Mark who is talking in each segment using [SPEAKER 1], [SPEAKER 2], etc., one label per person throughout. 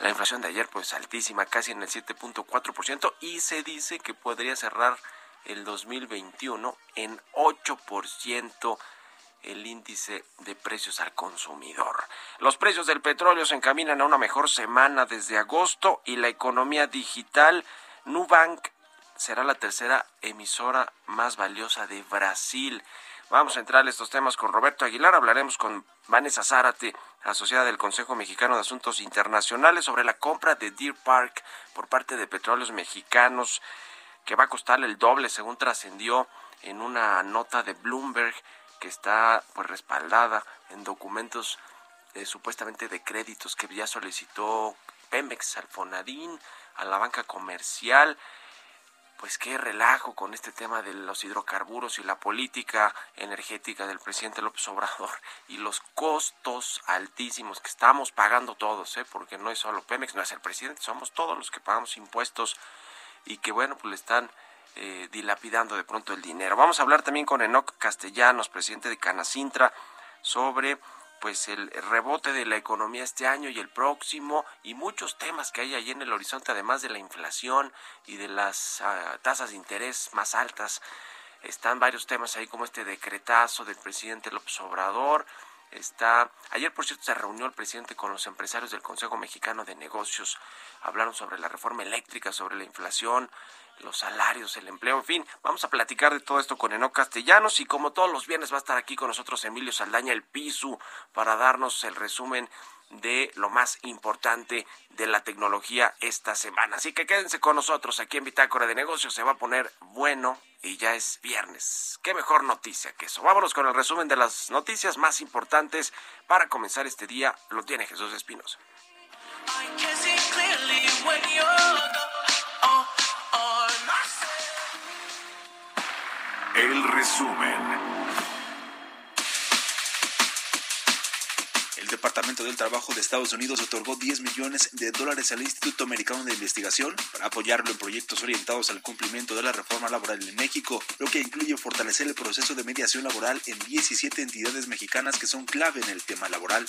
[SPEAKER 1] La inflación de ayer pues altísima, casi en el 7.4% y se dice que podría cerrar el 2021 en 8% el índice de precios al consumidor. Los precios del petróleo se encaminan a una mejor semana desde agosto y la economía digital Nubank será la tercera emisora más valiosa de Brasil. Vamos a entrar a estos temas con Roberto Aguilar. Hablaremos con Vanessa Zárate, asociada del Consejo Mexicano de Asuntos Internacionales, sobre la compra de Deer Park por parte de Petróleos Mexicanos, que va a costar el doble, según trascendió en una nota de Bloomberg que está pues respaldada en documentos eh, supuestamente de créditos que ya solicitó Pemex al Fonadín, a la banca comercial pues qué relajo con este tema de los hidrocarburos y la política energética del presidente López Obrador y los costos altísimos que estamos pagando todos, ¿eh? porque no es solo Pemex, no es el presidente, somos todos los que pagamos impuestos y que bueno, pues le están eh, dilapidando de pronto el dinero. Vamos a hablar también con Enoc Castellanos, presidente de Canacintra, sobre pues el rebote de la economía este año y el próximo y muchos temas que hay ahí en el horizonte, además de la inflación y de las ah, tasas de interés más altas. Están varios temas ahí como este decretazo del presidente López Obrador. Está ayer por cierto se reunió el presidente con los empresarios del Consejo Mexicano de Negocios. Hablaron sobre la reforma eléctrica, sobre la inflación, los salarios, el empleo, en fin, vamos a platicar de todo esto con Eno Castellanos y como todos los viernes va a estar aquí con nosotros Emilio Saldaña, el PISU, para darnos el resumen de lo más importante de la tecnología esta semana. Así que quédense con nosotros aquí en Bitácora de Negocios, se va a poner bueno y ya es viernes. Qué mejor noticia que eso. Vámonos con el resumen de las noticias más importantes para comenzar este día. Lo tiene Jesús Espinosa.
[SPEAKER 2] Resumen.
[SPEAKER 3] Departamento del Trabajo de Estados Unidos otorgó 10 millones de dólares al Instituto Americano de Investigación para apoyarlo en proyectos orientados al cumplimiento de la reforma laboral en México, lo que incluye fortalecer el proceso de mediación laboral en 17 entidades mexicanas que son clave en el tema laboral.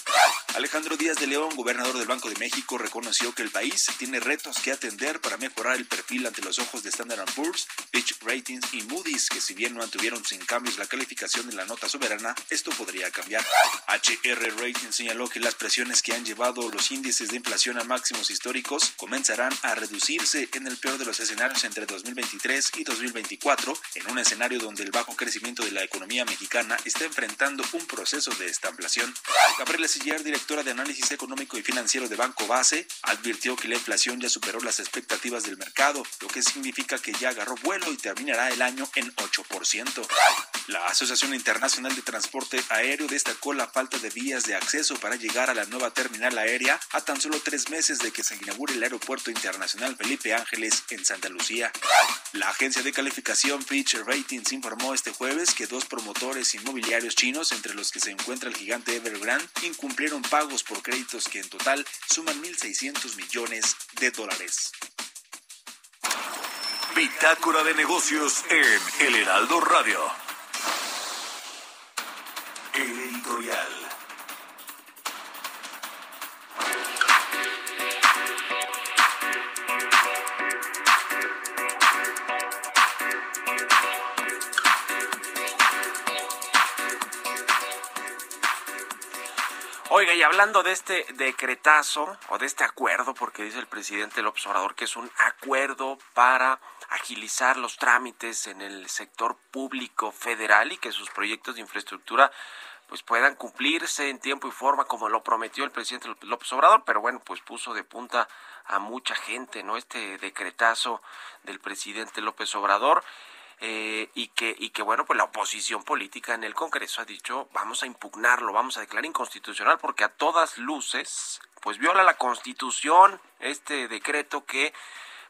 [SPEAKER 3] Alejandro Díaz de León, gobernador del Banco de México, reconoció que el país tiene retos que atender para mejorar el perfil ante los ojos de Standard Poor's, Fitch Ratings y Moody's, que si bien no mantuvieron sin cambios la calificación de la nota soberana, esto podría cambiar. HR Ratings señaló que las presiones que han llevado los índices de inflación a máximos históricos comenzarán a reducirse en el peor de los escenarios entre 2023 y 2024, en un escenario donde el bajo crecimiento de la economía mexicana está enfrentando un proceso de estamplación. Gabriela Sillar, directora de análisis económico y financiero de Banco Base, advirtió que la inflación ya superó las expectativas del mercado, lo que significa que ya agarró vuelo y terminará el año en 8%. La Asociación Internacional de Transporte Aéreo destacó la falta de vías de acceso para llegar a la nueva terminal aérea a tan solo tres meses de que se inaugure el Aeropuerto Internacional Felipe Ángeles en Santa Lucía. La agencia de calificación Fitch Ratings informó este jueves que dos promotores inmobiliarios chinos, entre los que se encuentra el gigante Evergrande, incumplieron pagos por créditos que en total suman 1.600 millones de dólares.
[SPEAKER 2] Bitácora de negocios en El Heraldo Radio.
[SPEAKER 1] Hablando de este decretazo o de este acuerdo, porque dice el presidente López Obrador que es un acuerdo para agilizar los trámites en el sector público federal y que sus proyectos de infraestructura pues puedan cumplirse en tiempo y forma como lo prometió el presidente López Obrador, pero bueno, pues puso de punta a mucha gente, ¿no? Este decretazo del presidente López Obrador. Eh, y que y que bueno pues la oposición política en el Congreso ha dicho vamos a impugnarlo vamos a declarar inconstitucional porque a todas luces pues viola la Constitución este decreto que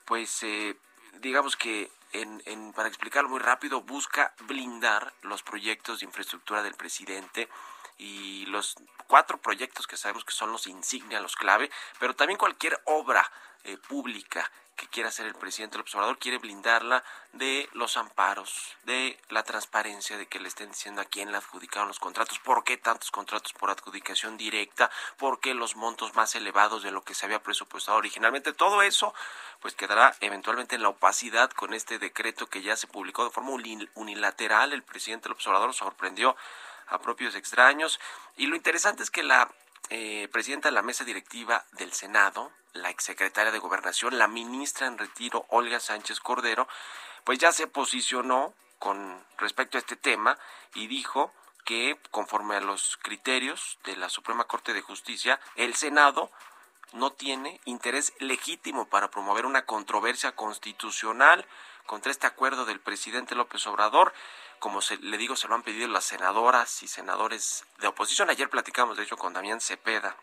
[SPEAKER 1] pues eh, digamos que en, en, para explicarlo muy rápido busca blindar los proyectos de infraestructura del presidente y los cuatro proyectos que sabemos que son los insignia, los clave, pero también cualquier obra eh, pública que quiera hacer el presidente del observador quiere blindarla de los amparos, de la transparencia, de que le estén diciendo a quién le adjudicaron los contratos, por qué tantos contratos por adjudicación directa, por qué los montos más elevados de lo que se había presupuestado originalmente. Todo eso pues quedará eventualmente en la opacidad con este decreto que ya se publicó de forma unilateral. El presidente del observador sorprendió a propios extraños. Y lo interesante es que la eh, presidenta de la mesa directiva del Senado, la exsecretaria de Gobernación, la ministra en retiro, Olga Sánchez Cordero, pues ya se posicionó con respecto a este tema y dijo que conforme a los criterios de la Suprema Corte de Justicia, el Senado no tiene interés legítimo para promover una controversia constitucional contra este acuerdo del presidente López Obrador como se, le digo, se lo han pedido las senadoras y senadores de oposición. Ayer platicamos, de hecho, con Damián Cepeda,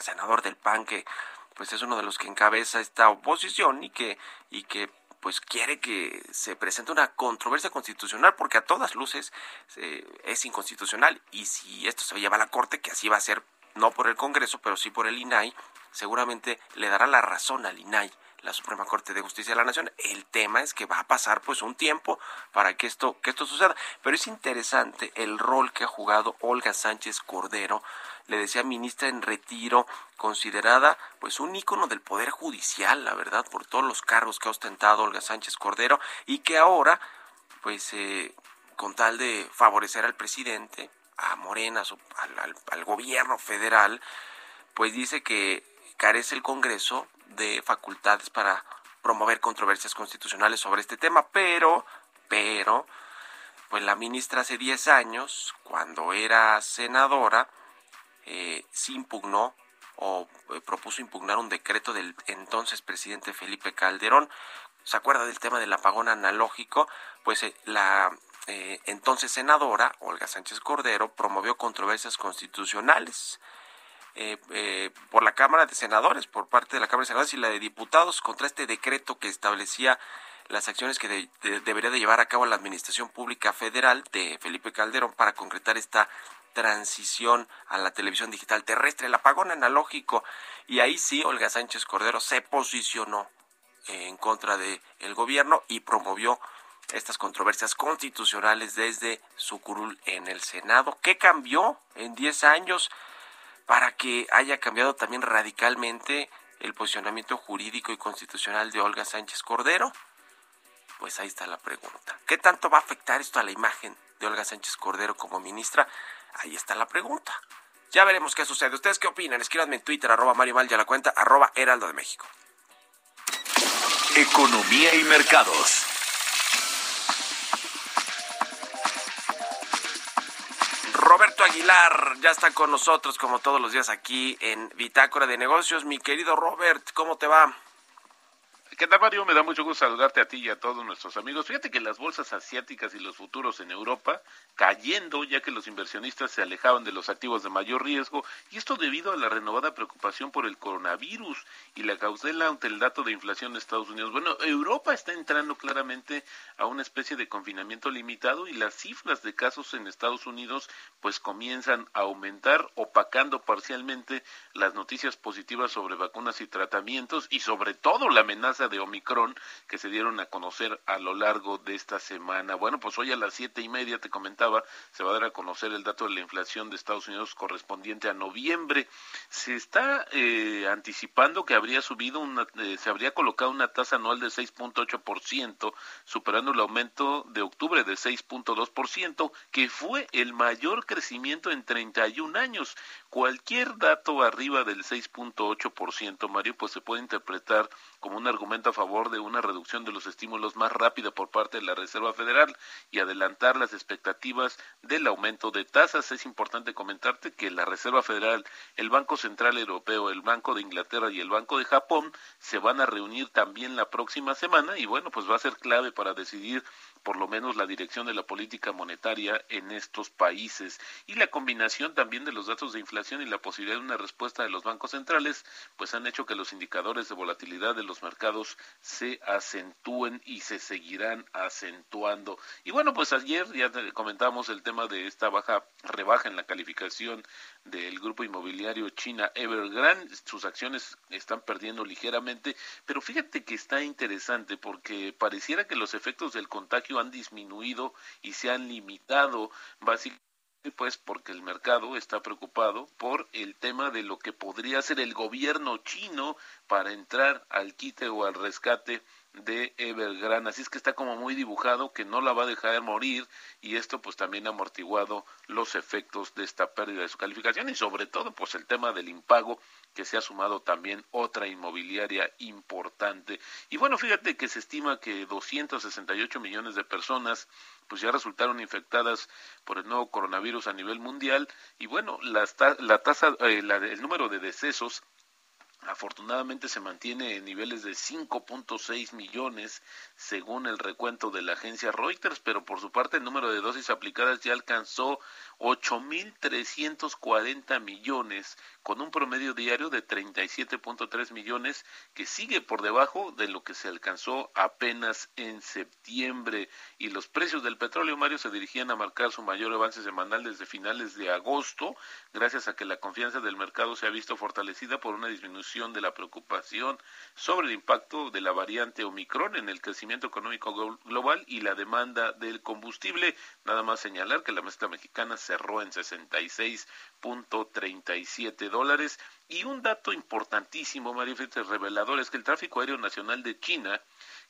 [SPEAKER 1] senador del PAN, que pues es uno de los que encabeza esta oposición y que, y que pues quiere que se presente una controversia constitucional porque a todas luces eh, es inconstitucional y si esto se lleva a la Corte, que así va a ser no por el Congreso, pero sí por el INAI, seguramente le dará la razón al INAI la Suprema Corte de Justicia de la Nación. El tema es que va a pasar pues un tiempo para que esto, que esto suceda. Pero es interesante el rol que ha jugado Olga Sánchez Cordero, le decía ministra en retiro, considerada pues un ícono del Poder Judicial, la verdad, por todos los cargos que ha ostentado Olga Sánchez Cordero y que ahora pues eh, con tal de favorecer al presidente, a Morena, al, al gobierno federal, pues dice que carece el Congreso de facultades para promover controversias constitucionales sobre este tema, pero, pero, pues la ministra hace 10 años, cuando era senadora, eh, sí impugnó o eh, propuso impugnar un decreto del entonces presidente Felipe Calderón. ¿Se acuerda del tema del apagón analógico? Pues eh, la eh, entonces senadora, Olga Sánchez Cordero, promovió controversias constitucionales eh, eh, por la Cámara de Senadores, por parte de la Cámara de Senadores y la de Diputados contra este decreto que establecía las acciones que debería de llevar a cabo la Administración Pública Federal de Felipe Calderón para concretar esta transición a la televisión digital terrestre, el apagón analógico. Y ahí sí, Olga Sánchez Cordero se posicionó en contra del el gobierno y promovió estas controversias constitucionales desde su curul en el Senado. ¿Qué cambió en 10 años? Para que haya cambiado también radicalmente el posicionamiento jurídico y constitucional de Olga Sánchez Cordero? Pues ahí está la pregunta. ¿Qué tanto va a afectar esto a la imagen de Olga Sánchez Cordero como ministra? Ahí está la pregunta. Ya veremos qué sucede. ¿Ustedes qué opinan? Escríbanme en Twitter, arroba Mario Mal, ya la cuenta, arroba Heraldo de México.
[SPEAKER 2] Economía y mercados.
[SPEAKER 1] Aguilar ya está con nosotros como todos los días aquí en Bitácora de Negocios. Mi querido Robert, ¿cómo te va?
[SPEAKER 4] ¿Qué tal, Mario? Me da mucho gusto saludarte a ti y a todos nuestros amigos. Fíjate que las bolsas asiáticas y los futuros en Europa cayendo ya que los inversionistas se alejaban de los activos de mayor riesgo y esto debido a la renovada preocupación por el coronavirus y la cautela ante el dato de inflación de Estados Unidos. Bueno, Europa está entrando claramente a una especie de confinamiento limitado y las cifras de casos en Estados Unidos pues comienzan a aumentar opacando parcialmente las noticias positivas sobre vacunas y tratamientos y sobre todo la amenaza de Omicron que se dieron a conocer a lo largo de esta semana. Bueno, pues hoy a las siete y media te comentaba, se va a dar a conocer el dato de la inflación de Estados Unidos correspondiente a noviembre. Se está eh, anticipando que habría subido, una, eh, se habría colocado una tasa anual de 6.8%, superando el aumento de octubre de 6.2%, que fue el mayor crecimiento en 31 años. Cualquier dato arriba del 6.8%, Mario, pues se puede interpretar como un argumento a favor de una reducción de los estímulos más rápida por parte de la Reserva Federal y adelantar las expectativas del aumento de tasas. Es importante comentarte que la Reserva Federal, el Banco Central Europeo, el Banco de Inglaterra y el Banco de Japón se van a reunir también la próxima semana y bueno, pues va a ser clave para decidir por lo menos la dirección de la política monetaria en estos países y la combinación también de los datos de inflación y la posibilidad de una respuesta de los bancos centrales pues han hecho que los indicadores de volatilidad de los mercados se acentúen y se seguirán acentuando. Y bueno pues ayer ya comentamos el tema de esta baja rebaja en la calificación del grupo inmobiliario China Evergrande. Sus acciones están perdiendo ligeramente pero fíjate que está interesante porque pareciera que los efectos del contagio han disminuido y se han limitado básicamente pues porque el mercado está preocupado por el tema de lo que podría ser el gobierno chino para entrar al quite o al rescate de Evergrande. Así es que está como muy dibujado que no la va a dejar morir y esto pues también ha amortiguado los efectos de esta pérdida de su calificación y sobre todo pues el tema del impago que se ha sumado también otra inmobiliaria importante. Y bueno, fíjate que se estima que 268 millones de personas pues ya resultaron infectadas por el nuevo coronavirus a nivel mundial y bueno, la, la tasa, eh, el número de decesos afortunadamente se mantiene en niveles de 5.6 millones según el recuento de la agencia Reuters, pero por su parte el número de dosis aplicadas ya alcanzó 8.340 millones, con un promedio diario de 37.3 millones, que sigue por debajo de lo que se alcanzó apenas en septiembre. Y los precios del petróleo, Mario, se dirigían a marcar su mayor avance semanal desde finales de agosto, gracias a que la confianza del mercado se ha visto fortalecida por una disminución de la preocupación sobre el impacto de la variante Omicron en el crecimiento económico global y la demanda del combustible. Nada más señalar que la mezcla mexicana se cerró en 66.37 dólares. Y un dato importantísimo, María revelador, es que el tráfico aéreo nacional de China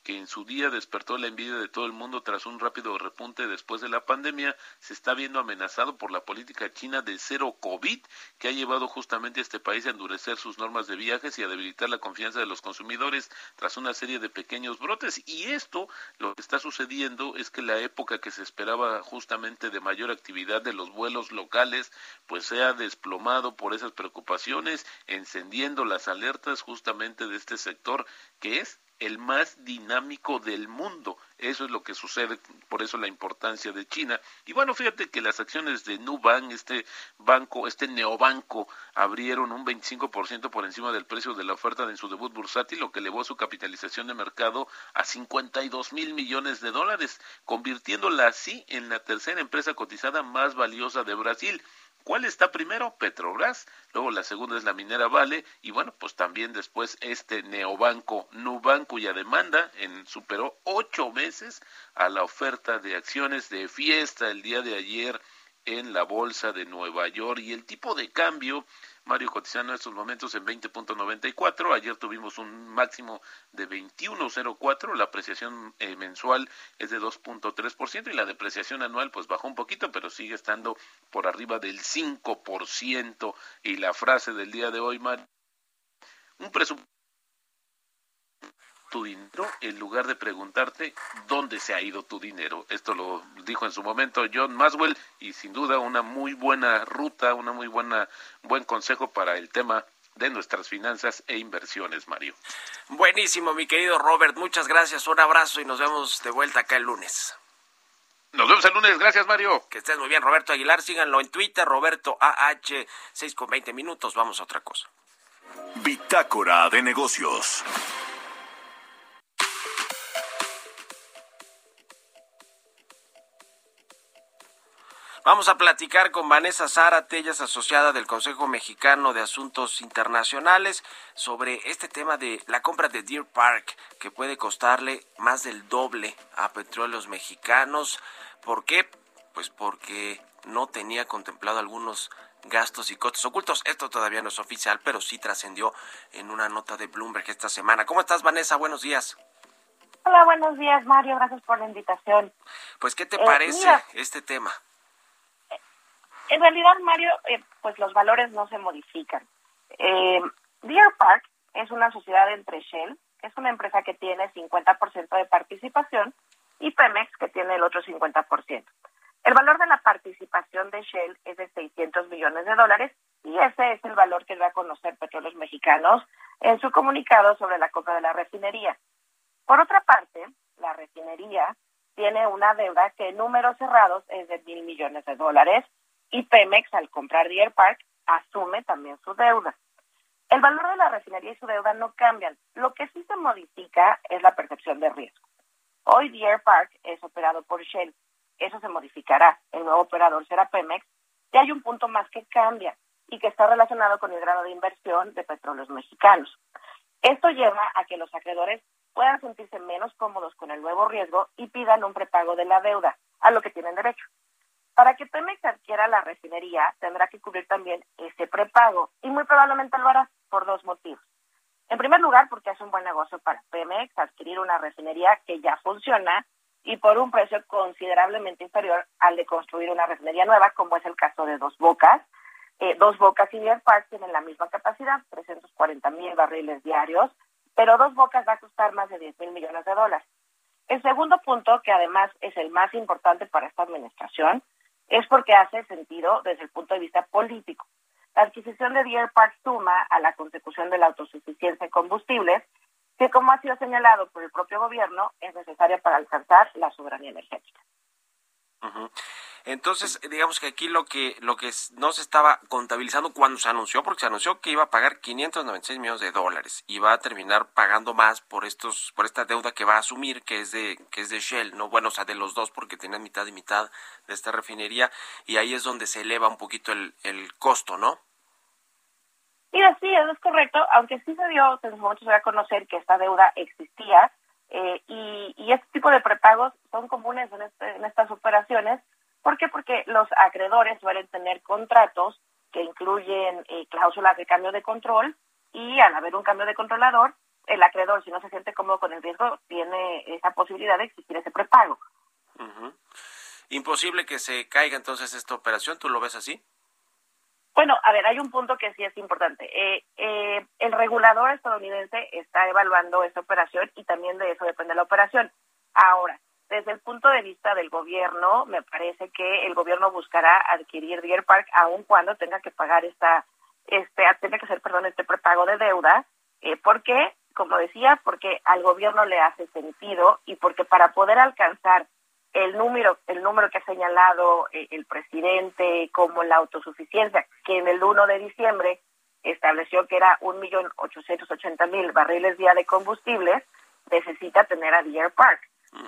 [SPEAKER 4] que en su día despertó la envidia de todo el mundo tras un rápido repunte después de la pandemia, se está viendo amenazado por la política china de cero COVID, que ha llevado justamente a este país a endurecer sus normas de viajes y a debilitar la confianza de los consumidores tras una serie de pequeños brotes. Y esto, lo que está sucediendo es que la época que se esperaba justamente de mayor actividad de los vuelos locales, pues se ha desplomado por esas preocupaciones, encendiendo las alertas justamente de este sector que es el más dinámico del mundo. Eso es lo que sucede, por eso la importancia de China. Y bueno, fíjate que las acciones de Nubank, este banco, este neobanco, abrieron un 25% por encima del precio de la oferta en su debut bursátil, lo que elevó su capitalización de mercado a 52 mil millones de dólares, convirtiéndola así en la tercera empresa cotizada más valiosa de Brasil. ¿Cuál está primero? Petrobras, luego la segunda es la minera Vale y bueno, pues también después este neobanco Nubank cuya demanda en, superó ocho veces a la oferta de acciones de fiesta el día de ayer en la bolsa de Nueva York y el tipo de cambio Mario cotizando en estos momentos en 20.94. Ayer tuvimos un máximo de 21.04. La apreciación eh, mensual es de 2.3% y la depreciación anual pues bajó un poquito, pero sigue estando por arriba del 5%. Y la frase del día de hoy, Mario, un presupuesto tu dinero en lugar de preguntarte dónde se ha ido tu dinero. Esto lo dijo en su momento John Maswell y sin duda una muy buena ruta, una muy buena buen consejo para el tema de nuestras finanzas e inversiones, Mario.
[SPEAKER 1] Buenísimo, mi querido Robert, muchas gracias, un abrazo y nos vemos de vuelta acá el lunes.
[SPEAKER 4] Nos vemos el lunes, gracias Mario.
[SPEAKER 1] Que estés muy bien, Roberto Aguilar, síganlo en Twitter, Roberto AH, 6 con 20 minutos, vamos a otra cosa.
[SPEAKER 2] Bitácora de negocios.
[SPEAKER 1] Vamos a platicar con Vanessa Zárate, ella es asociada del Consejo Mexicano de Asuntos Internacionales, sobre este tema de la compra de Deer Park, que puede costarle más del doble a petróleos mexicanos. ¿Por qué? Pues porque no tenía contemplado algunos gastos y costos ocultos. Esto todavía no es oficial, pero sí trascendió en una nota de Bloomberg esta semana. ¿Cómo estás, Vanessa? Buenos días.
[SPEAKER 5] Hola, buenos días, Mario. Gracias por la invitación.
[SPEAKER 1] Pues, ¿qué te parece eh, este tema?
[SPEAKER 5] En realidad, Mario, eh, pues los valores no se modifican. Eh, Deer Park es una sociedad entre Shell, que es una empresa que tiene 50% de participación, y Pemex, que tiene el otro 50%. El valor de la participación de Shell es de 600 millones de dólares y ese es el valor que va a conocer Petróleos Mexicanos en su comunicado sobre la compra de la refinería. Por otra parte, la refinería tiene una deuda que en números cerrados es de mil millones de dólares y Pemex, al comprar Deer Park, asume también su deuda. El valor de la refinería y su deuda no cambian. Lo que sí se modifica es la percepción de riesgo. Hoy Deer Park es operado por Shell. Eso se modificará. El nuevo operador será Pemex. Y hay un punto más que cambia y que está relacionado con el grado de inversión de petróleos mexicanos. Esto lleva a que los acreedores puedan sentirse menos cómodos con el nuevo riesgo y pidan un prepago de la deuda, a lo que tienen derecho. Pemex adquiera la refinería, tendrá que cubrir también ese prepago y muy probablemente lo hará por dos motivos. En primer lugar, porque es un buen negocio para Pemex adquirir una refinería que ya funciona y por un precio considerablemente inferior al de construir una refinería nueva, como es el caso de Dos Bocas. Eh, Dos Bocas y Deer tienen la misma capacidad, 340 mil barriles diarios, pero Dos Bocas va a costar más de 10 mil millones de dólares. El segundo punto, que además es el más importante para esta administración, es porque hace sentido desde el punto de vista político. La adquisición de Deer Park suma a la consecución de la autosuficiencia en combustibles, que como ha sido señalado por el propio gobierno, es necesaria para alcanzar la soberanía energética.
[SPEAKER 1] Entonces, digamos que aquí lo que lo que no se estaba contabilizando cuando se anunció, porque se anunció que iba a pagar 596 millones de dólares y va a terminar pagando más por estos por esta deuda que va a asumir que es de que es de Shell, no bueno, o sea, de los dos porque tienen mitad y mitad de esta refinería y ahí es donde se eleva un poquito el, el costo, ¿no?
[SPEAKER 5] Sí, así es, correcto, aunque sí se dio, en su momento se va a conocer que esta deuda existía eh, y, y este tipo de prepagos son comunes en, este, en estas operaciones ¿Por qué? Porque los acreedores suelen tener contratos que incluyen eh, cláusulas de cambio de control y al haber un cambio de controlador, el acreedor, si no se siente cómodo con el riesgo, tiene esa posibilidad de existir ese prepago.
[SPEAKER 1] Imposible que se caiga entonces esta operación, ¿tú lo ves así?
[SPEAKER 5] Bueno, a ver, hay un punto que sí es importante. Eh, eh, el regulador estadounidense está evaluando esta operación y también de eso depende la operación. Ahora, desde el punto de vista del gobierno, me parece que el gobierno buscará adquirir Deer Park aun cuando tenga que pagar esta, este, tenga que hacer, perdón, este prepago de deuda. Eh, ¿Por qué? Como decía, porque al gobierno le hace sentido y porque para poder alcanzar el número, el número que ha señalado eh, el presidente como la autosuficiencia, que en el 1 de diciembre estableció que era un millón ochocientos mil barriles día de combustibles, necesita tener a Deer Park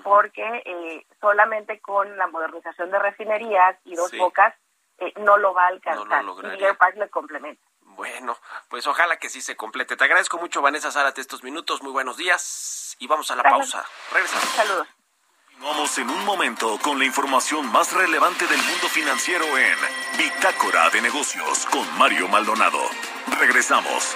[SPEAKER 5] porque eh, solamente con la modernización de refinerías y dos bocas eh, no lo va a alcanzar. y Deer Park le complementa.
[SPEAKER 1] Bueno, pues ojalá que sí se complete. Te agradezco mucho, Vanessa Zárate, estos minutos. Muy buenos días y vamos a la pausa. Regresamos.
[SPEAKER 5] Saludos.
[SPEAKER 2] Vamos en un momento con la información más relevante del mundo financiero en Bitácora de Negocios con Mario Maldonado. Regresamos.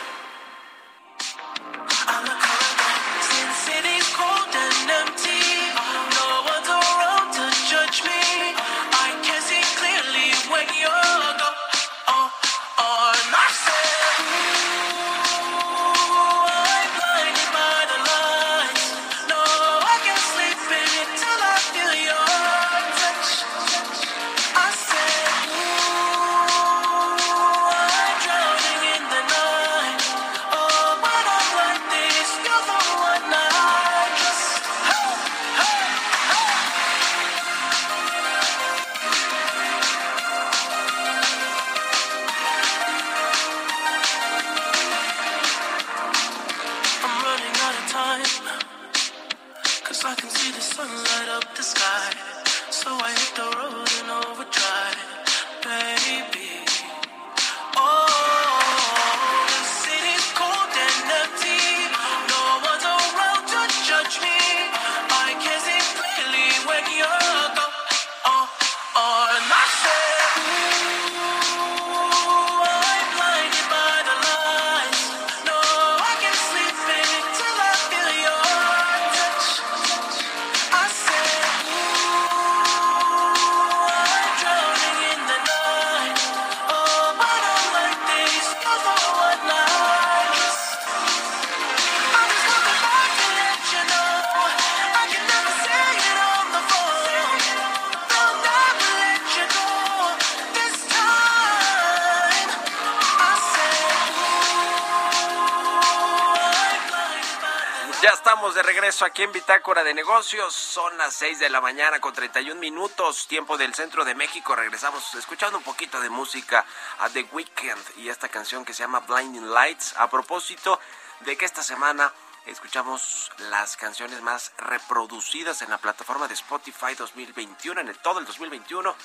[SPEAKER 1] De regreso aquí en Bitácora de Negocios. Son las 6 de la mañana con 31 minutos, tiempo del centro de México. Regresamos escuchando un poquito de música a The Weeknd y esta canción que se llama Blinding Lights. A propósito de que esta semana escuchamos las canciones más reproducidas en la plataforma de Spotify 2021, en el todo el 2021.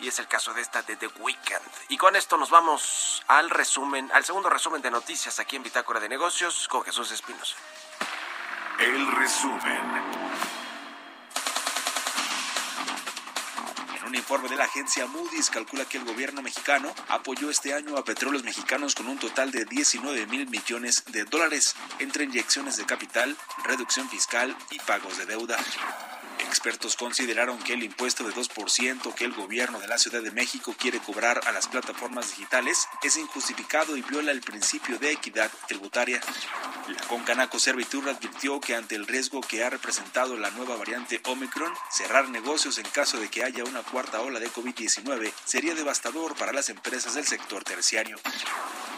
[SPEAKER 1] Y es el caso de esta de The Weeknd. Y con esto nos vamos al resumen, al segundo resumen de noticias aquí en Bitácora de Negocios con Jesús Espinosa.
[SPEAKER 2] El resumen.
[SPEAKER 3] Un informe de la agencia Moody's calcula que el gobierno mexicano apoyó este año a petróleos mexicanos con un total de 19 mil millones de dólares entre inyecciones de capital, reducción fiscal y pagos de deuda. Expertos consideraron que el impuesto de 2% que el gobierno de la Ciudad de México quiere cobrar a las plataformas digitales es injustificado y viola el principio de equidad tributaria. La Concanaco Servitur advirtió que ante el riesgo que ha representado la nueva variante Omicron, cerrar negocios en caso de que haya una cuarta ola de COVID-19 sería devastador para las empresas del sector terciario.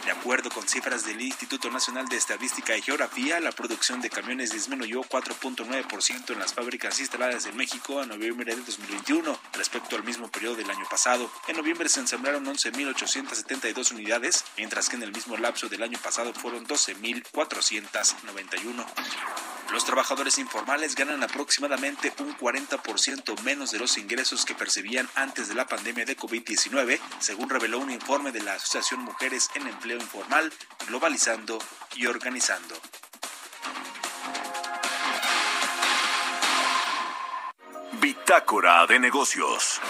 [SPEAKER 3] De acuerdo con cifras del Instituto Nacional de Estadística y Geografía, la producción de camiones disminuyó 4.9% en las fábricas instaladas en México a noviembre de 2021 respecto al mismo periodo del año pasado. En noviembre se ensamblaron 11.872 unidades, mientras que en el mismo lapso del año pasado fueron 12.491. Los trabajadores informales ganan aproximadamente un 40% menos de los ingresos que percibían antes de la pandemia de COVID-19, según reveló un informe de la Asociación Mujeres en Empleo Informal, Globalizando y Organizando.
[SPEAKER 2] Bitácora de negocios.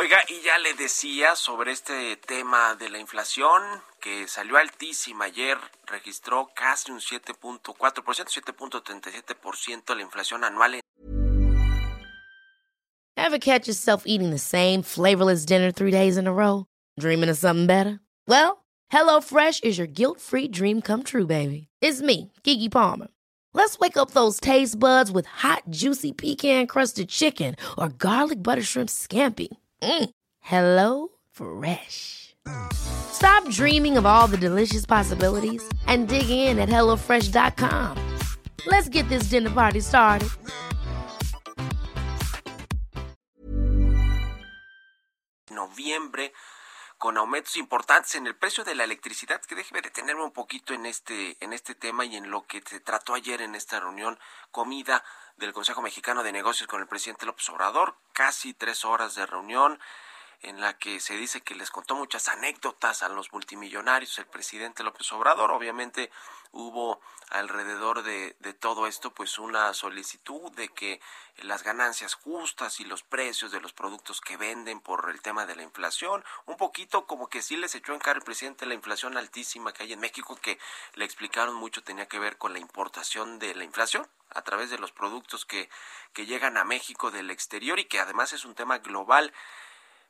[SPEAKER 1] Oiga, y ya le decía sobre este tema de la inflación que salió altísima ayer, registró casi un 7.4%, 7.37% la inflación anual.
[SPEAKER 6] Ever catch yourself eating the same flavorless dinner three days in a row? Dreaming of something better? Well, HelloFresh is your guilt-free dream come true, baby. It's me, Kiki Palmer. Let's wake up those taste buds with hot, juicy pecan-crusted chicken or garlic butter shrimp scampi. Mm. Hello Fresh. Stop dreaming of all the delicious possibilities and dig in at HelloFresh.com. Let's get this dinner party started.
[SPEAKER 1] Noviembre con aumentos importantes en el precio de la electricidad, que déjeme detenerme un poquito en este, en este tema y en lo que se trató ayer en esta reunión comida del Consejo Mexicano de Negocios con el presidente López Obrador, casi tres horas de reunión en la que se dice que les contó muchas anécdotas a los multimillonarios el presidente López Obrador. Obviamente hubo alrededor de, de, todo esto pues una solicitud de que las ganancias justas y los precios de los productos que venden por el tema de la inflación, un poquito como que sí les echó en cara el presidente la inflación altísima que hay en México que le explicaron mucho tenía que ver con la importación de la inflación a través de los productos que, que llegan a México del exterior y que además es un tema global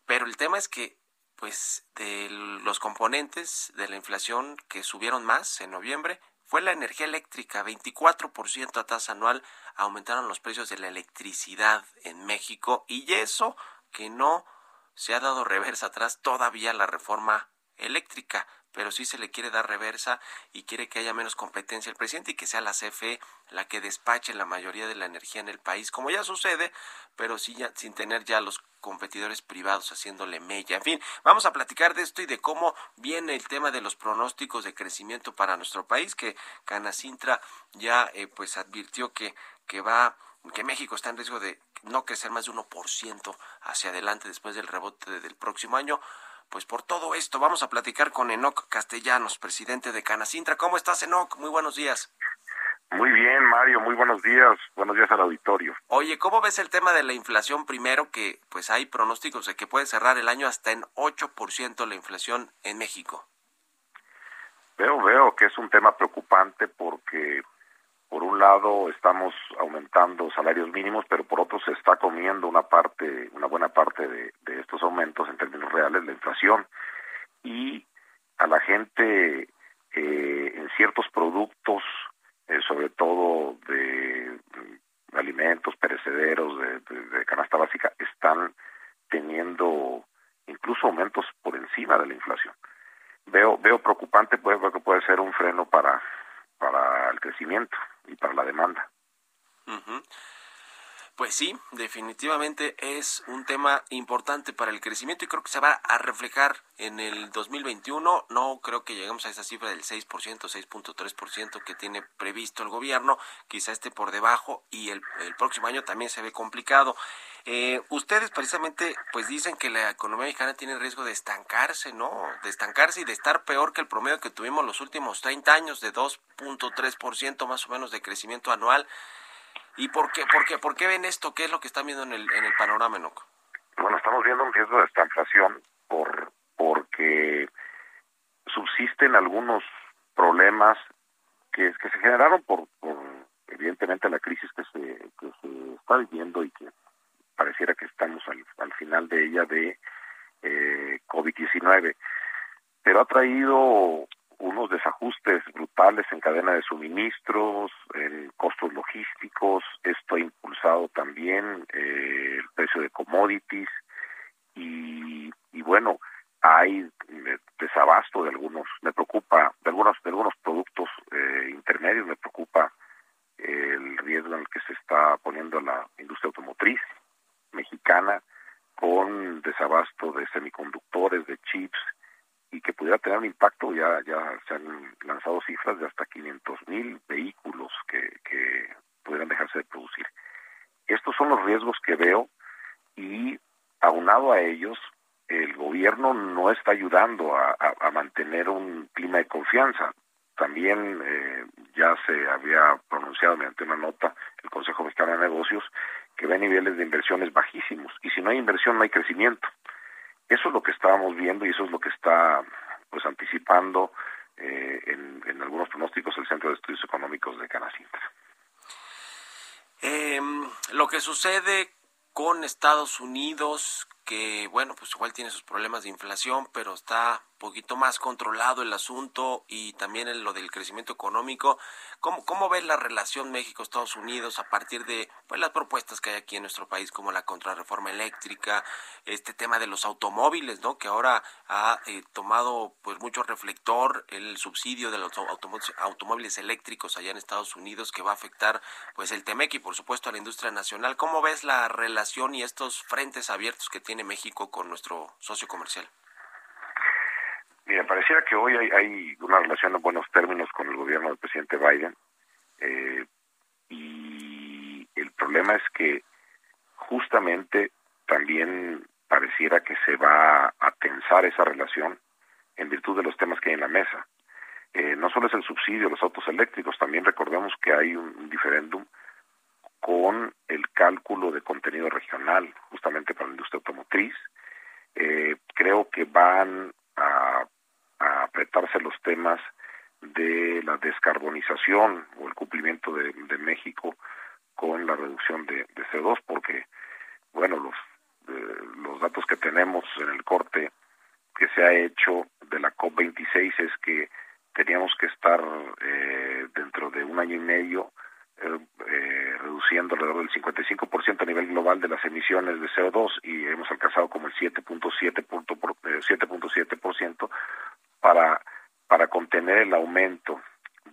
[SPEAKER 1] pero el tema es que, pues, de los componentes de la inflación que subieron más en noviembre fue la energía eléctrica, 24% a tasa anual aumentaron los precios de la electricidad en México y eso que no se ha dado reversa atrás todavía la reforma eléctrica pero sí se le quiere dar reversa y quiere que haya menos competencia el presidente y que sea la CFE la que despache la mayoría de la energía en el país, como ya sucede, pero sí ya, sin tener ya los competidores privados haciéndole mella. En fin, vamos a platicar de esto y de cómo viene el tema de los pronósticos de crecimiento para nuestro país, que Canacintra ya eh, pues advirtió que, que va que México está en riesgo de no crecer más de 1% hacia adelante después del rebote del próximo año. Pues por todo esto vamos a platicar con Enoc Castellanos, presidente de Canacintra. ¿Cómo estás, Enoc? Muy buenos días.
[SPEAKER 7] Muy bien, Mario, muy buenos días. Buenos días al auditorio.
[SPEAKER 1] Oye, ¿cómo ves el tema de la inflación primero? Que pues hay pronósticos de que puede cerrar el año hasta en 8% la inflación en México.
[SPEAKER 7] Veo, veo que es un tema preocupante porque por un lado estamos aumentando salarios mínimos, pero por otro se está comiendo una parte, una buena parte de, estos aumentos en términos reales, la inflación. Y a la gente eh, en ciertos productos, eh, sobre todo de, mm, alimentos perecederos, de, canasta básica, están teniendo incluso aumentos por encima de la inflación. Veo, veo preocupante, pues, que puede ser un freno para, para el crecimiento y para la demanda.
[SPEAKER 1] Pues sí, definitivamente es un tema importante para el crecimiento y creo que se va a reflejar en el 2021. No creo que lleguemos a esa cifra del 6%, 6.3% que tiene previsto el gobierno. Quizá esté por debajo y el, próximo año también se ve complicado. Eh, ustedes precisamente pues dicen que la economía mexicana tiene riesgo de estancarse, ¿no? De estancarse y de estar peor que el promedio que tuvimos los últimos 30 años de 2.3% más o menos de crecimiento anual. ¿Y por qué, por qué, por qué ven esto? ¿Qué es lo que están viendo en el, en el panorama, Noco?
[SPEAKER 7] Bueno, estamos viendo un riesgo de estanflación por, porque subsisten algunos problemas que, que se generaron por, evidentemente la crisis que se, que se está viviendo y que pareciera que estamos al, al final de ella de eh, COVID-19, pero ha traído unos desajustes brutales en cadena de suministros, en costos logísticos, esto ha impulsado también eh, el precio de commodities y, y bueno, hay desabasto de algunos, me preocupa, de algunos, de algunos productos eh, intermedios, me preocupa el riesgo en el que se está poniendo la industria automotriz mexicana con desabasto de semiconductores, de chips, y que pudiera tener un impacto, ya, ya se han lanzado cifras de hasta 500 mil vehículos que, que pudieran dejarse de producir. Estos son los riesgos que veo y aunado a ellos, el gobierno no está ayudando a, mantener un clima de confianza. También eh, ya se había pronunciado mediante una nota el Consejo Mexicano de Negocios que ve niveles de inversiones bajísimos y si no hay inversión no hay crecimiento. Eso es lo que estábamos viendo y eso es lo que está pues anticipando eh, en, algunos pronósticos el Centro de Estudios Económicos de Canacintra.
[SPEAKER 1] Eh, lo que sucede con Estados Unidos, que bueno, pues igual tiene sus problemas de inflación, pero está poquito más controlado el asunto y también en lo del crecimiento económico. ¿Cómo, cómo ves la relación México-Estados Unidos a partir de pues, las propuestas que hay aquí en nuestro país, como la contrarreforma eléctrica, este tema de los automóviles, ¿no? que ahora ha eh, tomado pues mucho reflector el subsidio de los automóviles eléctricos allá en Estados Unidos que va a afectar pues el TEMEC y por supuesto a la industria nacional? ¿Cómo ves la relación y estos frentes abiertos que tiene México con nuestro socio comercial?
[SPEAKER 7] Mira, pareciera que hoy hay, una relación en buenos términos con el gobierno del presidente Biden eh, y el problema es que justamente también pareciera que se va a tensar esa relación en virtud de los temas que hay en la mesa. Eh, no solo es el subsidio a los autos eléctricos, también recordemos que hay un, diferéndum con el cálculo de contenido regional, justamente para la industria automotriz. Eh, creo que van a a apretarse los temas de la descarbonización o el cumplimiento de, México con la reducción de, CO2 porque bueno los eh, los datos que tenemos en el corte que se ha hecho de la COP26 es que teníamos que estar eh, dentro de un año y medio eh, eh reduciendo alrededor del 55% a nivel global de las emisiones de CO2 y hemos alcanzado como el 7.7 7.7% para, para contener el aumento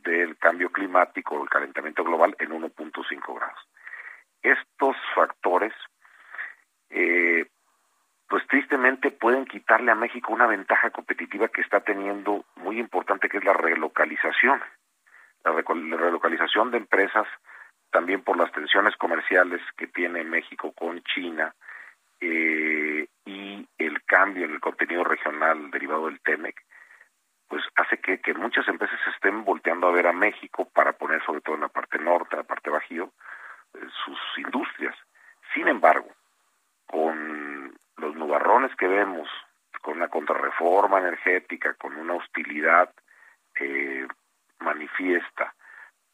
[SPEAKER 7] del cambio climático o el calentamiento global en 1.5 grados. Estos factores, eh, pues tristemente pueden quitarle a México una ventaja competitiva que está teniendo muy importante, que es la relocalización. La relocalización de empresas, también por las tensiones comerciales que tiene México con China eh, y el cambio en el contenido regional derivado del TEMEC, pues hace que, que muchas empresas estén volteando a ver a México para poner sobre todo en la parte norte, la parte bajío, eh, sus industrias. Sin embargo, con los nubarrones que vemos, con una contrarreforma energética, con una hostilidad eh, manifiesta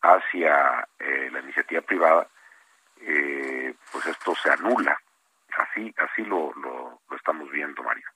[SPEAKER 7] hacia eh, la iniciativa privada, pues esto se anula. Así, así lo estamos viendo, Mario.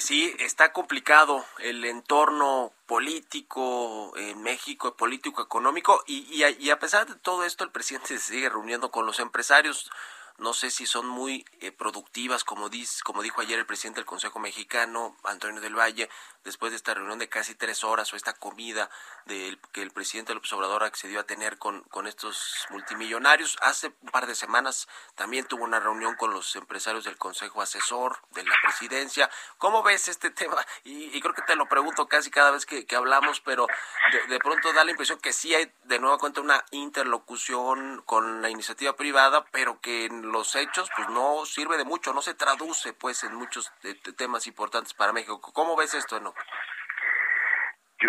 [SPEAKER 1] Pues sí, está complicado el entorno político en México, político económico, y, a, pesar de todo esto, el presidente se sigue reuniendo con los empresarios. No sé si son muy eh, productivas, como, como dijo ayer el presidente del Consejo Mexicano, Antonio del Valle, después de esta reunión de casi tres horas o esta comida del que el presidente López Obrador accedió a tener con, con estos multimillonarios. Hace un par de semanas también tuvo una reunión con los empresarios del Consejo Asesor de la Presidencia. ¿Cómo ves este tema? Y, creo que te lo pregunto casi cada vez que, hablamos, pero de, pronto da la impresión que sí hay de nueva cuenta una interlocución con la iniciativa privada, pero que en los hechos pues no sirve de mucho, no se traduce pues en muchos temas importantes para México. ¿Cómo ves esto, no?
[SPEAKER 7] Yo,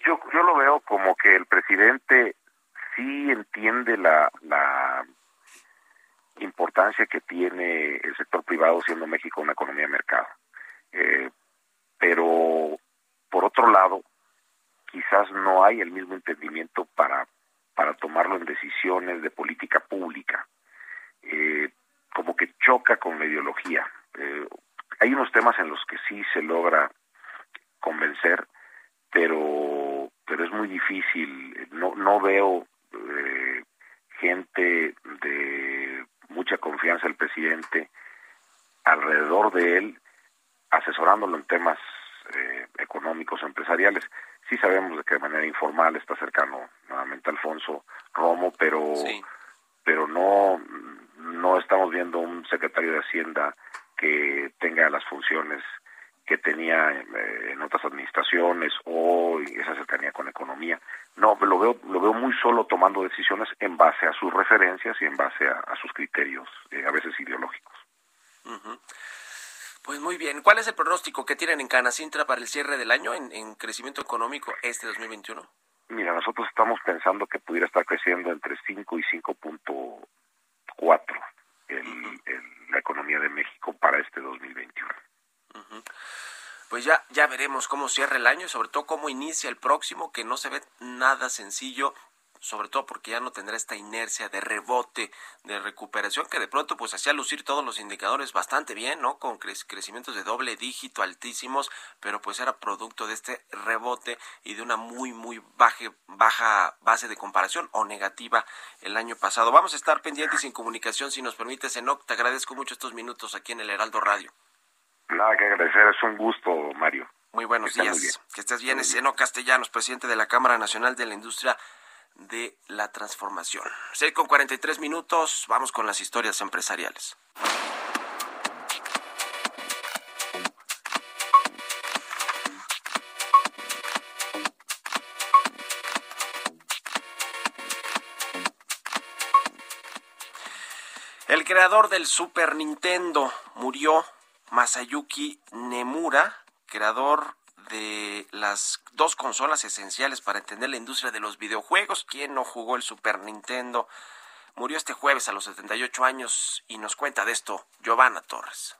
[SPEAKER 7] yo, yo lo veo como que el presidente sí entiende la, la importancia que tiene el sector privado siendo México una economía de mercado. Eh, pero, por otro lado, quizás no hay el mismo entendimiento para, para tomarlo en decisiones de política pública. Eh, como que choca con la ideología. Eh, hay unos temas en los que sí se logra convencer, pero pero es muy difícil. No no veo eh, gente de mucha confianza el presidente alrededor de él asesorándolo en temas eh, económicos empresariales. Sí sabemos de que de manera informal está cercano nuevamente Alfonso Romo, pero pero no no estamos viendo un secretario de Hacienda que tenga las funciones que tenía eh, en otras administraciones o esa cercanía con economía. No, lo veo, lo veo muy solo tomando decisiones en base a sus referencias y en base a, sus criterios, eh, a veces ideológicos.
[SPEAKER 1] Pues muy bien. ¿Cuál es el pronóstico que tienen en Canacintra para el cierre del año en, en crecimiento económico este 2021?
[SPEAKER 7] Mira, nosotros estamos pensando que pudiera estar creciendo entre 5 y 5.4 el, la economía de México para este 2021.
[SPEAKER 1] Pues ya, ya veremos cómo cierra el año y sobre todo cómo inicia el próximo, que no se ve nada sencillo sobre todo porque ya no tendrá esta inercia de rebote, de recuperación, que de pronto pues hacía lucir todos los indicadores bastante bien, ¿no? Con crecimientos de doble dígito altísimos, pero pues era producto de este rebote y de una muy, muy baja, baja base de comparación o negativa el año pasado. Vamos a estar pendientes en comunicación, si nos permites, Enoc, te agradezco mucho estos minutos aquí en el Heraldo Radio.
[SPEAKER 7] Nada que agradecer, es un gusto, Mario.
[SPEAKER 1] Muy buenos días. que estés bien. Es Eno Castellanos, presidente de la Cámara Nacional de la Industria de la Transformación. 6 con 43 minutos, vamos con las historias empresariales. El creador del Super Nintendo murió Masayuki Nemura, creador de las dos consolas esenciales para entender la industria de los videojuegos. ¿Quién no jugó el Super Nintendo? Murió este jueves a los 78 años y nos cuenta de esto Giovanna Torres.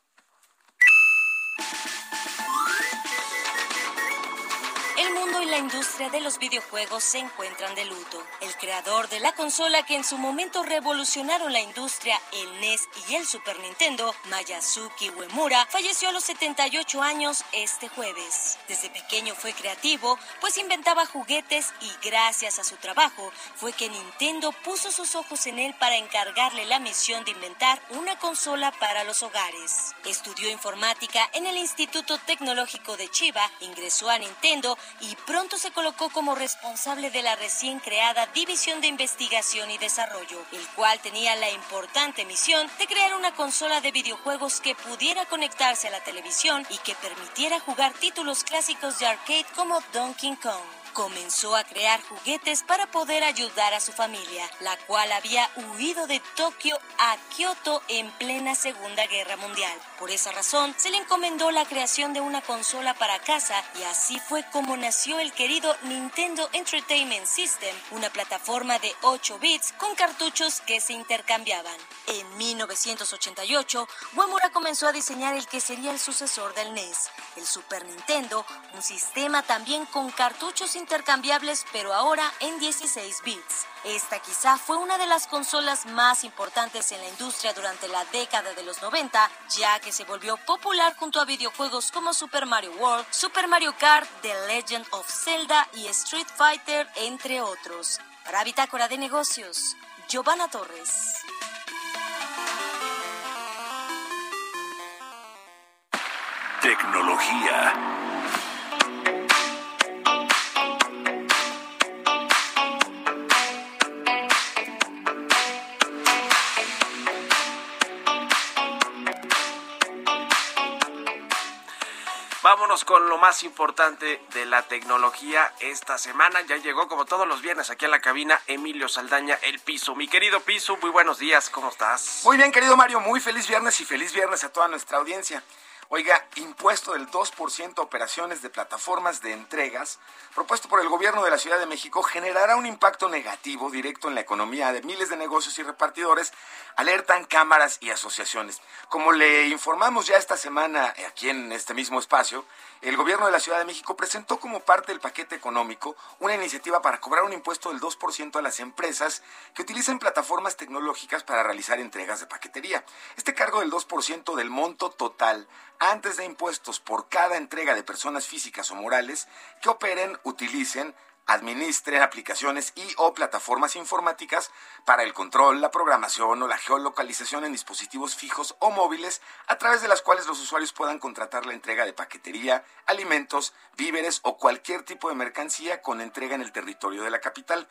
[SPEAKER 8] La industria de los videojuegos se encuentran de luto. El creador de la consola que en su momento revolucionaron la industria, el NES y el Super Nintendo, Mayasuki Uemura, falleció a los 78 años este jueves. Desde pequeño fue creativo, pues inventaba juguetes y gracias a su trabajo fue que Nintendo puso sus ojos en él para encargarle la misión de inventar una consola para los hogares. Estudió informática en el Instituto Tecnológico de Chiba, ingresó a Nintendo y se colocó como responsable de la recién creada División de Investigación y Desarrollo, el cual tenía la importante misión de crear una consola de videojuegos que pudiera conectarse a la televisión y que permitiera jugar títulos clásicos de arcade como Donkey Kong comenzó a crear juguetes para poder ayudar a su familia, la cual había huido de Tokio a Kioto en plena Segunda Guerra Mundial. Por esa razón, se le encomendó la creación de una consola para casa y así fue como nació el querido Nintendo Entertainment System, una plataforma de 8 bits con cartuchos que se intercambiaban. En 1988, Uemura comenzó a diseñar el que sería el sucesor del NES, el Super Nintendo, un sistema también con cartuchos intercambiables pero ahora en 16 bits. Esta quizá fue una de las consolas más importantes en la industria durante la década de los 90, ya que se volvió popular junto a videojuegos como Super Mario World, Super Mario Kart, The Legend of Zelda y Street Fighter, entre otros. Para Bitácora de Negocios, Giovanna Torres.
[SPEAKER 2] Tecnología
[SPEAKER 1] Vamos con lo más importante de la tecnología esta semana. Ya llegó como todos los viernes aquí a la cabina Emilio Saldaña, el piso. Mi querido piso, muy buenos días, ¿cómo estás?
[SPEAKER 9] Muy bien, querido Mario, muy feliz viernes y feliz viernes a toda nuestra audiencia. Oiga, impuesto del 2% a operaciones de plataformas de entregas, propuesto por el gobierno de la Ciudad de México, generará un impacto negativo directo en la economía de miles de negocios y repartidores, alertan cámaras y asociaciones. Como le informamos ya esta semana aquí en este mismo espacio, el gobierno de la Ciudad de México presentó como parte del paquete económico una iniciativa para cobrar un impuesto del 2% a las empresas que utilicen plataformas tecnológicas para realizar entregas de paquetería. Este cargo del 2% del monto total antes de impuestos por cada entrega de personas físicas o morales que operen, utilicen, administren aplicaciones y o plataformas informáticas para el control, la programación o la geolocalización en dispositivos fijos o móviles a través de las cuales los usuarios puedan contratar la entrega de paquetería, alimentos, víveres o cualquier tipo de mercancía con entrega en el territorio de la capital.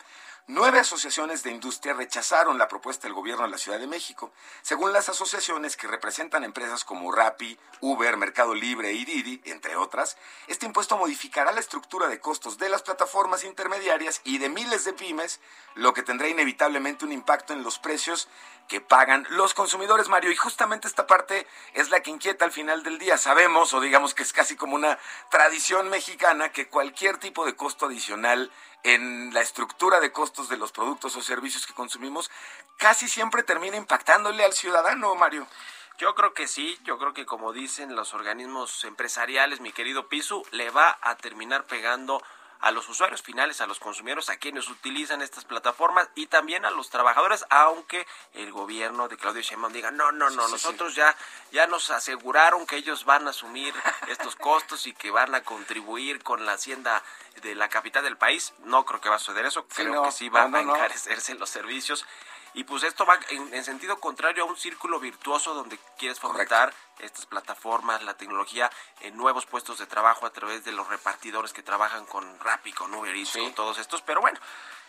[SPEAKER 9] Nueve asociaciones de industria rechazaron la propuesta del gobierno de la Ciudad de México. Según las asociaciones que representan empresas como Rappi, Uber, Mercado Libre y Didi, entre otras, este impuesto modificará la estructura de costos de las plataformas intermediarias y de miles de pymes, lo que tendrá inevitablemente un impacto en los precios que pagan los consumidores, Mario. Y justamente esta parte es la que inquieta al final del día. Sabemos, o digamos que es casi como una tradición mexicana, que cualquier tipo de costo adicional en la estructura de costos de los productos o servicios que consumimos, casi siempre termina impactándole al ciudadano, Mario.
[SPEAKER 1] Yo creo que sí, yo creo que como dicen los organismos empresariales, mi querido Pisu, le va a terminar pegando a los usuarios finales, a los consumidores, a quienes utilizan estas plataformas y también a los trabajadores, aunque el gobierno de Claudio Sheinbaum diga, no, no, no, nosotros ya ya nos aseguraron que ellos van a asumir estos costos y que van a contribuir con la hacienda de la capital del país. No creo que va a suceder eso, creo que sí van a encarecerse los servicios y pues esto va en, sentido contrario a un círculo virtuoso donde quieres fomentar estas plataformas, la tecnología, en nuevos puestos de trabajo a través de los repartidores que trabajan con Rappi, con Uber Eats, con todos estos. Pero bueno,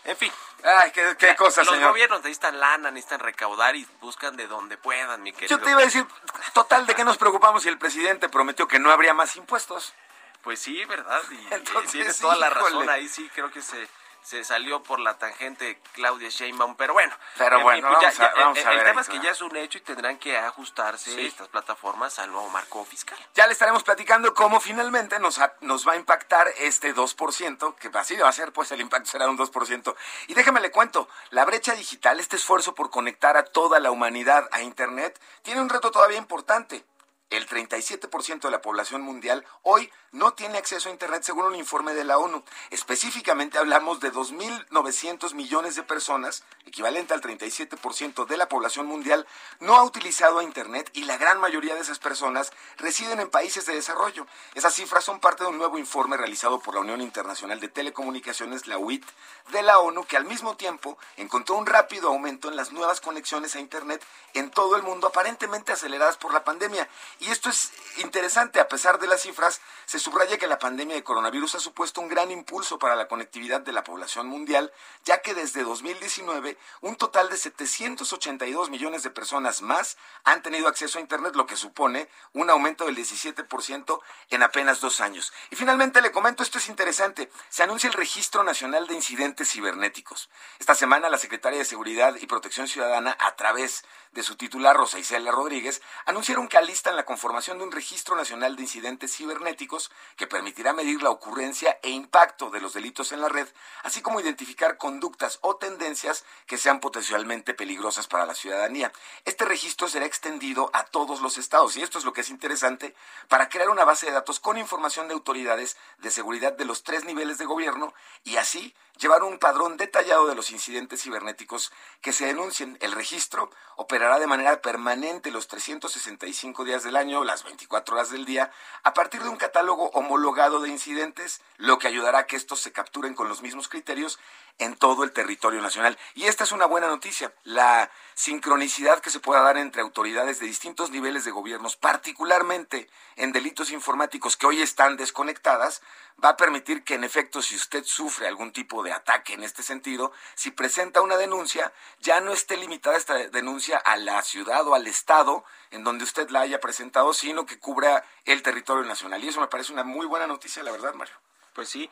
[SPEAKER 1] en fin.
[SPEAKER 9] Ay, qué, qué cosas,
[SPEAKER 1] Los gobiernos necesitan lana, necesitan recaudar y buscan de donde puedan, mi querido.
[SPEAKER 9] Yo te iba a decir, total, ¿de qué nos preocupamos si el presidente prometió que no habría más impuestos?
[SPEAKER 1] Pues sí, ¿verdad? Y, Entonces, tienes toda la razón ahí, sí, creo que se se salió por la tangente Claudia Sheinbaum, pero bueno.
[SPEAKER 9] Pero bueno, vamos, a, vamos
[SPEAKER 1] el, tema es que ya es un hecho y tendrán que ajustarse estas plataformas al nuevo marco fiscal.
[SPEAKER 9] Ya le estaremos platicando cómo finalmente nos, nos va a impactar este 2%, que así va a ser, pues el impacto será un 2%. Y déjeme le cuento, la brecha digital, este esfuerzo por conectar a toda la humanidad a Internet, tiene un reto todavía importante el 37% de la población mundial hoy no tiene acceso a Internet según un informe de la ONU. Específicamente hablamos de 2.900 millones de personas, equivalente al 37% de la población mundial, no ha utilizado Internet y la gran mayoría de esas personas residen en países de desarrollo. Esas cifras son parte de un nuevo informe realizado por la Unión Internacional de Telecomunicaciones, la UIT, de la ONU, que al mismo tiempo encontró un rápido aumento en las nuevas conexiones a Internet en todo el mundo, aparentemente aceleradas por la pandemia. Y esto es interesante, a pesar de las cifras, se subraya que la pandemia de coronavirus ha supuesto un gran impulso para la conectividad de la población mundial, ya que desde 2019 un total de 782 millones de personas más han tenido acceso a Internet, lo que supone un aumento del 17% en apenas dos años. Y finalmente le comento, esto es interesante, se anuncia el Registro Nacional de Incidentes Cibernéticos. Esta semana la Secretaria de Seguridad y Protección Ciudadana, a través de su titular Rosa Isela Rodríguez, anunciaron que alistan la conformación de un registro nacional de incidentes cibernéticos que permitirá medir la ocurrencia e impacto de los delitos en la red, así como identificar conductas o tendencias que sean potencialmente peligrosas para la ciudadanía. Este registro será extendido a todos los estados y esto es lo que es interesante para crear una base de datos con información de autoridades de seguridad de los tres niveles de gobierno y así llevar un padrón detallado de los incidentes cibernéticos que se denuncien. El registro operará de manera permanente los 365 días del año, las 24 horas del día, a partir de un catálogo homologado de incidentes, lo que ayudará a que estos se capturen con los mismos criterios en todo el territorio nacional. Y esta es una buena noticia, la sincronicidad que se pueda dar entre autoridades de distintos niveles de gobiernos, particularmente en delitos informáticos que hoy están desconectadas, va a permitir que en efecto si usted sufre algún tipo de ataque en este sentido, si presenta una denuncia, ya no esté limitada esta denuncia a la ciudad o al estado en donde usted la haya presentado, sino que cubra el territorio nacional. Y eso me parece una muy buena noticia, la verdad, Mario.
[SPEAKER 1] Pues sí,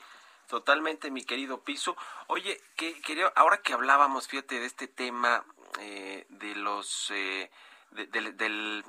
[SPEAKER 1] totalmente, mi querido Piso. Oye, que, quería, ahora que hablábamos, fíjate, de este tema eh, de los... Eh, del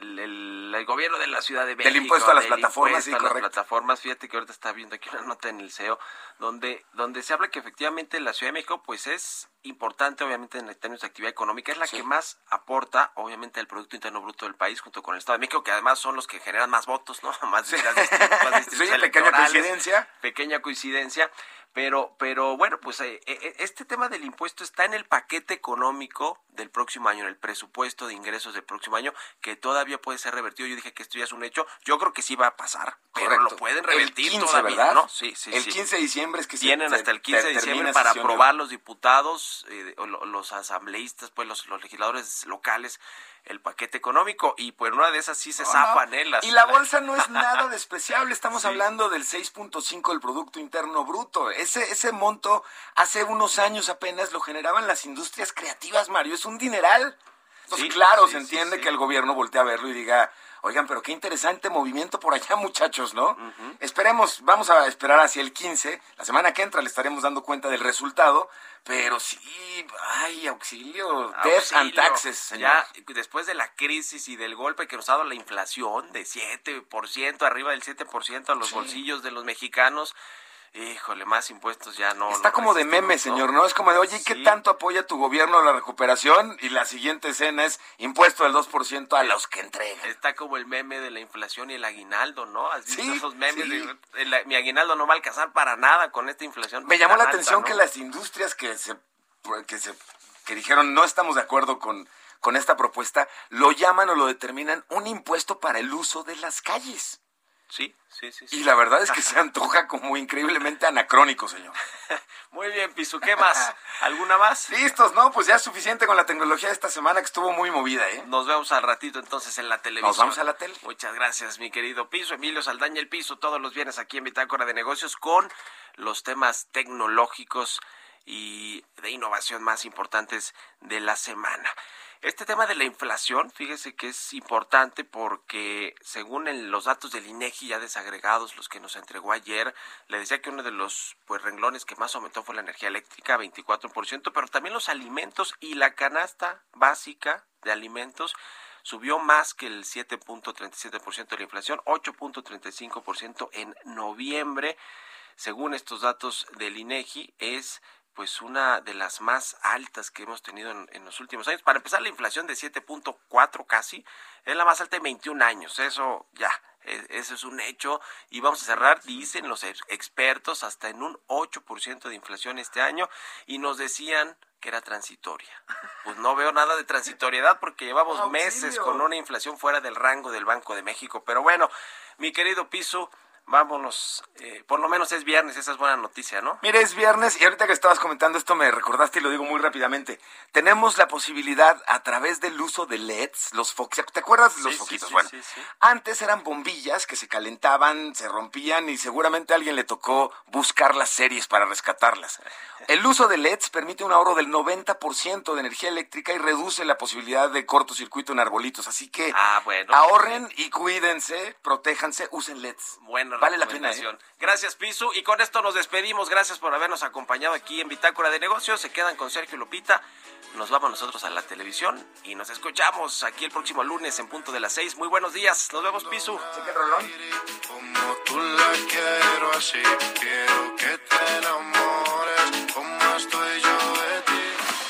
[SPEAKER 1] el, gobierno de la Ciudad de México.
[SPEAKER 9] Del impuesto a las plataformas,
[SPEAKER 1] sí, a las plataformas. Fíjate que ahorita está viendo aquí una nota en el CEO donde, donde se habla que efectivamente la Ciudad de México pues es importante obviamente en términos de actividad económica, es la que más aporta obviamente al Producto Interno Bruto del país junto con el Estado de México, que además son los que generan más votos, ¿no? Más,
[SPEAKER 9] más, pequeña coincidencia.
[SPEAKER 1] Pequeña coincidencia. Pero, pero bueno, pues eh, eh, este tema del impuesto está en el paquete económico del próximo año, en el presupuesto de ingresos del próximo año, que todavía puede ser revertido. Yo dije que esto ya es un hecho. Yo creo que sí va a pasar, pero lo pueden revertir
[SPEAKER 9] el 15,
[SPEAKER 1] todavía,
[SPEAKER 9] ¿verdad?
[SPEAKER 1] ¿no? Sí, sí,
[SPEAKER 9] el 15 de diciembre es que
[SPEAKER 1] tienen hasta el 15 de diciembre para aprobar los diputados, eh, los asambleístas, pues los, los legisladores locales el paquete económico y pues una de esas sí se zapan, ¿eh?
[SPEAKER 9] y la bolsa no es nada despreciable, estamos hablando del 6.5 del Producto Interno Bruto. Ese, ese monto hace unos años apenas lo generaban las industrias creativas, Mario, es un dineral. Entonces, claro, se entiende que el gobierno voltea a verlo y diga, Oigan, pero qué interesante movimiento por allá, muchachos, ¿no? Esperemos, vamos a esperar hacia el 15. La semana que entra le estaremos dando cuenta del resultado. Pero sí, ay, auxilio, death and taxes, señor.
[SPEAKER 1] Ya, después de la crisis y del golpe que nos ha dado la inflación de 7%, arriba del 7% a los bolsillos de los mexicanos, híjole, más impuestos ya no.
[SPEAKER 9] Está como de meme, señor, ¿no? Es como de, oye, ¿qué tanto apoya tu gobierno la recuperación? Y la siguiente escena es impuesto del 2% a los que entregan.
[SPEAKER 1] Está como el meme de la inflación y el aguinaldo, ¿no? ¿Has visto esos memes de, mi aguinaldo no va a alcanzar para nada con esta inflación?
[SPEAKER 9] Me llamó la atención que las industrias que se, que se que dijeron no estamos de acuerdo con, con esta propuesta, lo llaman o lo determinan un impuesto para el uso de las calles.
[SPEAKER 1] Sí, sí, sí,
[SPEAKER 9] Y la verdad es que se antoja como increíblemente anacrónico, señor.
[SPEAKER 1] Muy bien, Pisu, ¿qué más? ¿Alguna más?
[SPEAKER 9] Listos, ¿no? Pues ya es suficiente con la tecnología de esta semana que estuvo muy movida, ¿eh?
[SPEAKER 1] Nos vemos al ratito entonces en la televisión.
[SPEAKER 9] Nos vamos a la tele.
[SPEAKER 1] Muchas gracias, mi querido Piso. Emilio Saldaña, el Piso, todos los viernes aquí en Bitácora de Negocios con los temas tecnológicos y de innovación más importantes de la semana. Este tema de la inflación, fíjese que es importante porque según los datos del INEGI ya desagregados, los que nos entregó ayer, le decía que uno de los pues renglones que más aumentó fue la energía eléctrica, 24%, pero también los alimentos y la canasta básica de alimentos subió más que el 7.37% de la inflación, 8.35% en noviembre. Según estos datos del INEGI, es pues una de las más altas que hemos tenido en, los últimos años. Para empezar, la inflación de 7.4 casi es la más alta de 21 años. Eso ya, e, eso es un hecho. Y vamos a cerrar, dicen los expertos, hasta en un 8% de inflación este año. Y nos decían que era transitoria. Pues no veo nada de transitoriedad porque llevamos meses con una inflación fuera del rango del Banco de México. Pero bueno, mi querido Piso, vámonos, eh, por lo menos es viernes, esa es buena noticia, ¿no?
[SPEAKER 9] Mire, es viernes y ahorita que estabas comentando esto me recordaste y lo digo muy rápidamente. Tenemos la posibilidad a través del uso de LEDs, los foquitos, ¿te acuerdas de los foquitos? bueno, antes eran bombillas que se calentaban, se rompían y seguramente a alguien le tocó buscar las series para rescatarlas. El uso de LEDs permite un ahorro del 90% de energía eléctrica y reduce la posibilidad de cortocircuito en arbolitos, así que
[SPEAKER 1] ah, bueno,
[SPEAKER 9] ahorren y cuídense, protéjanse, usen LEDs.
[SPEAKER 1] Bueno, vale la pena. ¿eh? Gracias, Pisu. Y con esto nos despedimos. Gracias por habernos acompañado aquí en Bitácora de Negocios. Se quedan con Sergio Lupita. Nos vamos nosotros a la televisión y nos escuchamos aquí el próximo lunes en punto de las seis. Muy buenos días. Nos vemos, Pisu.
[SPEAKER 10] Como tú la quiero así, quiero que te enamores, como estoy.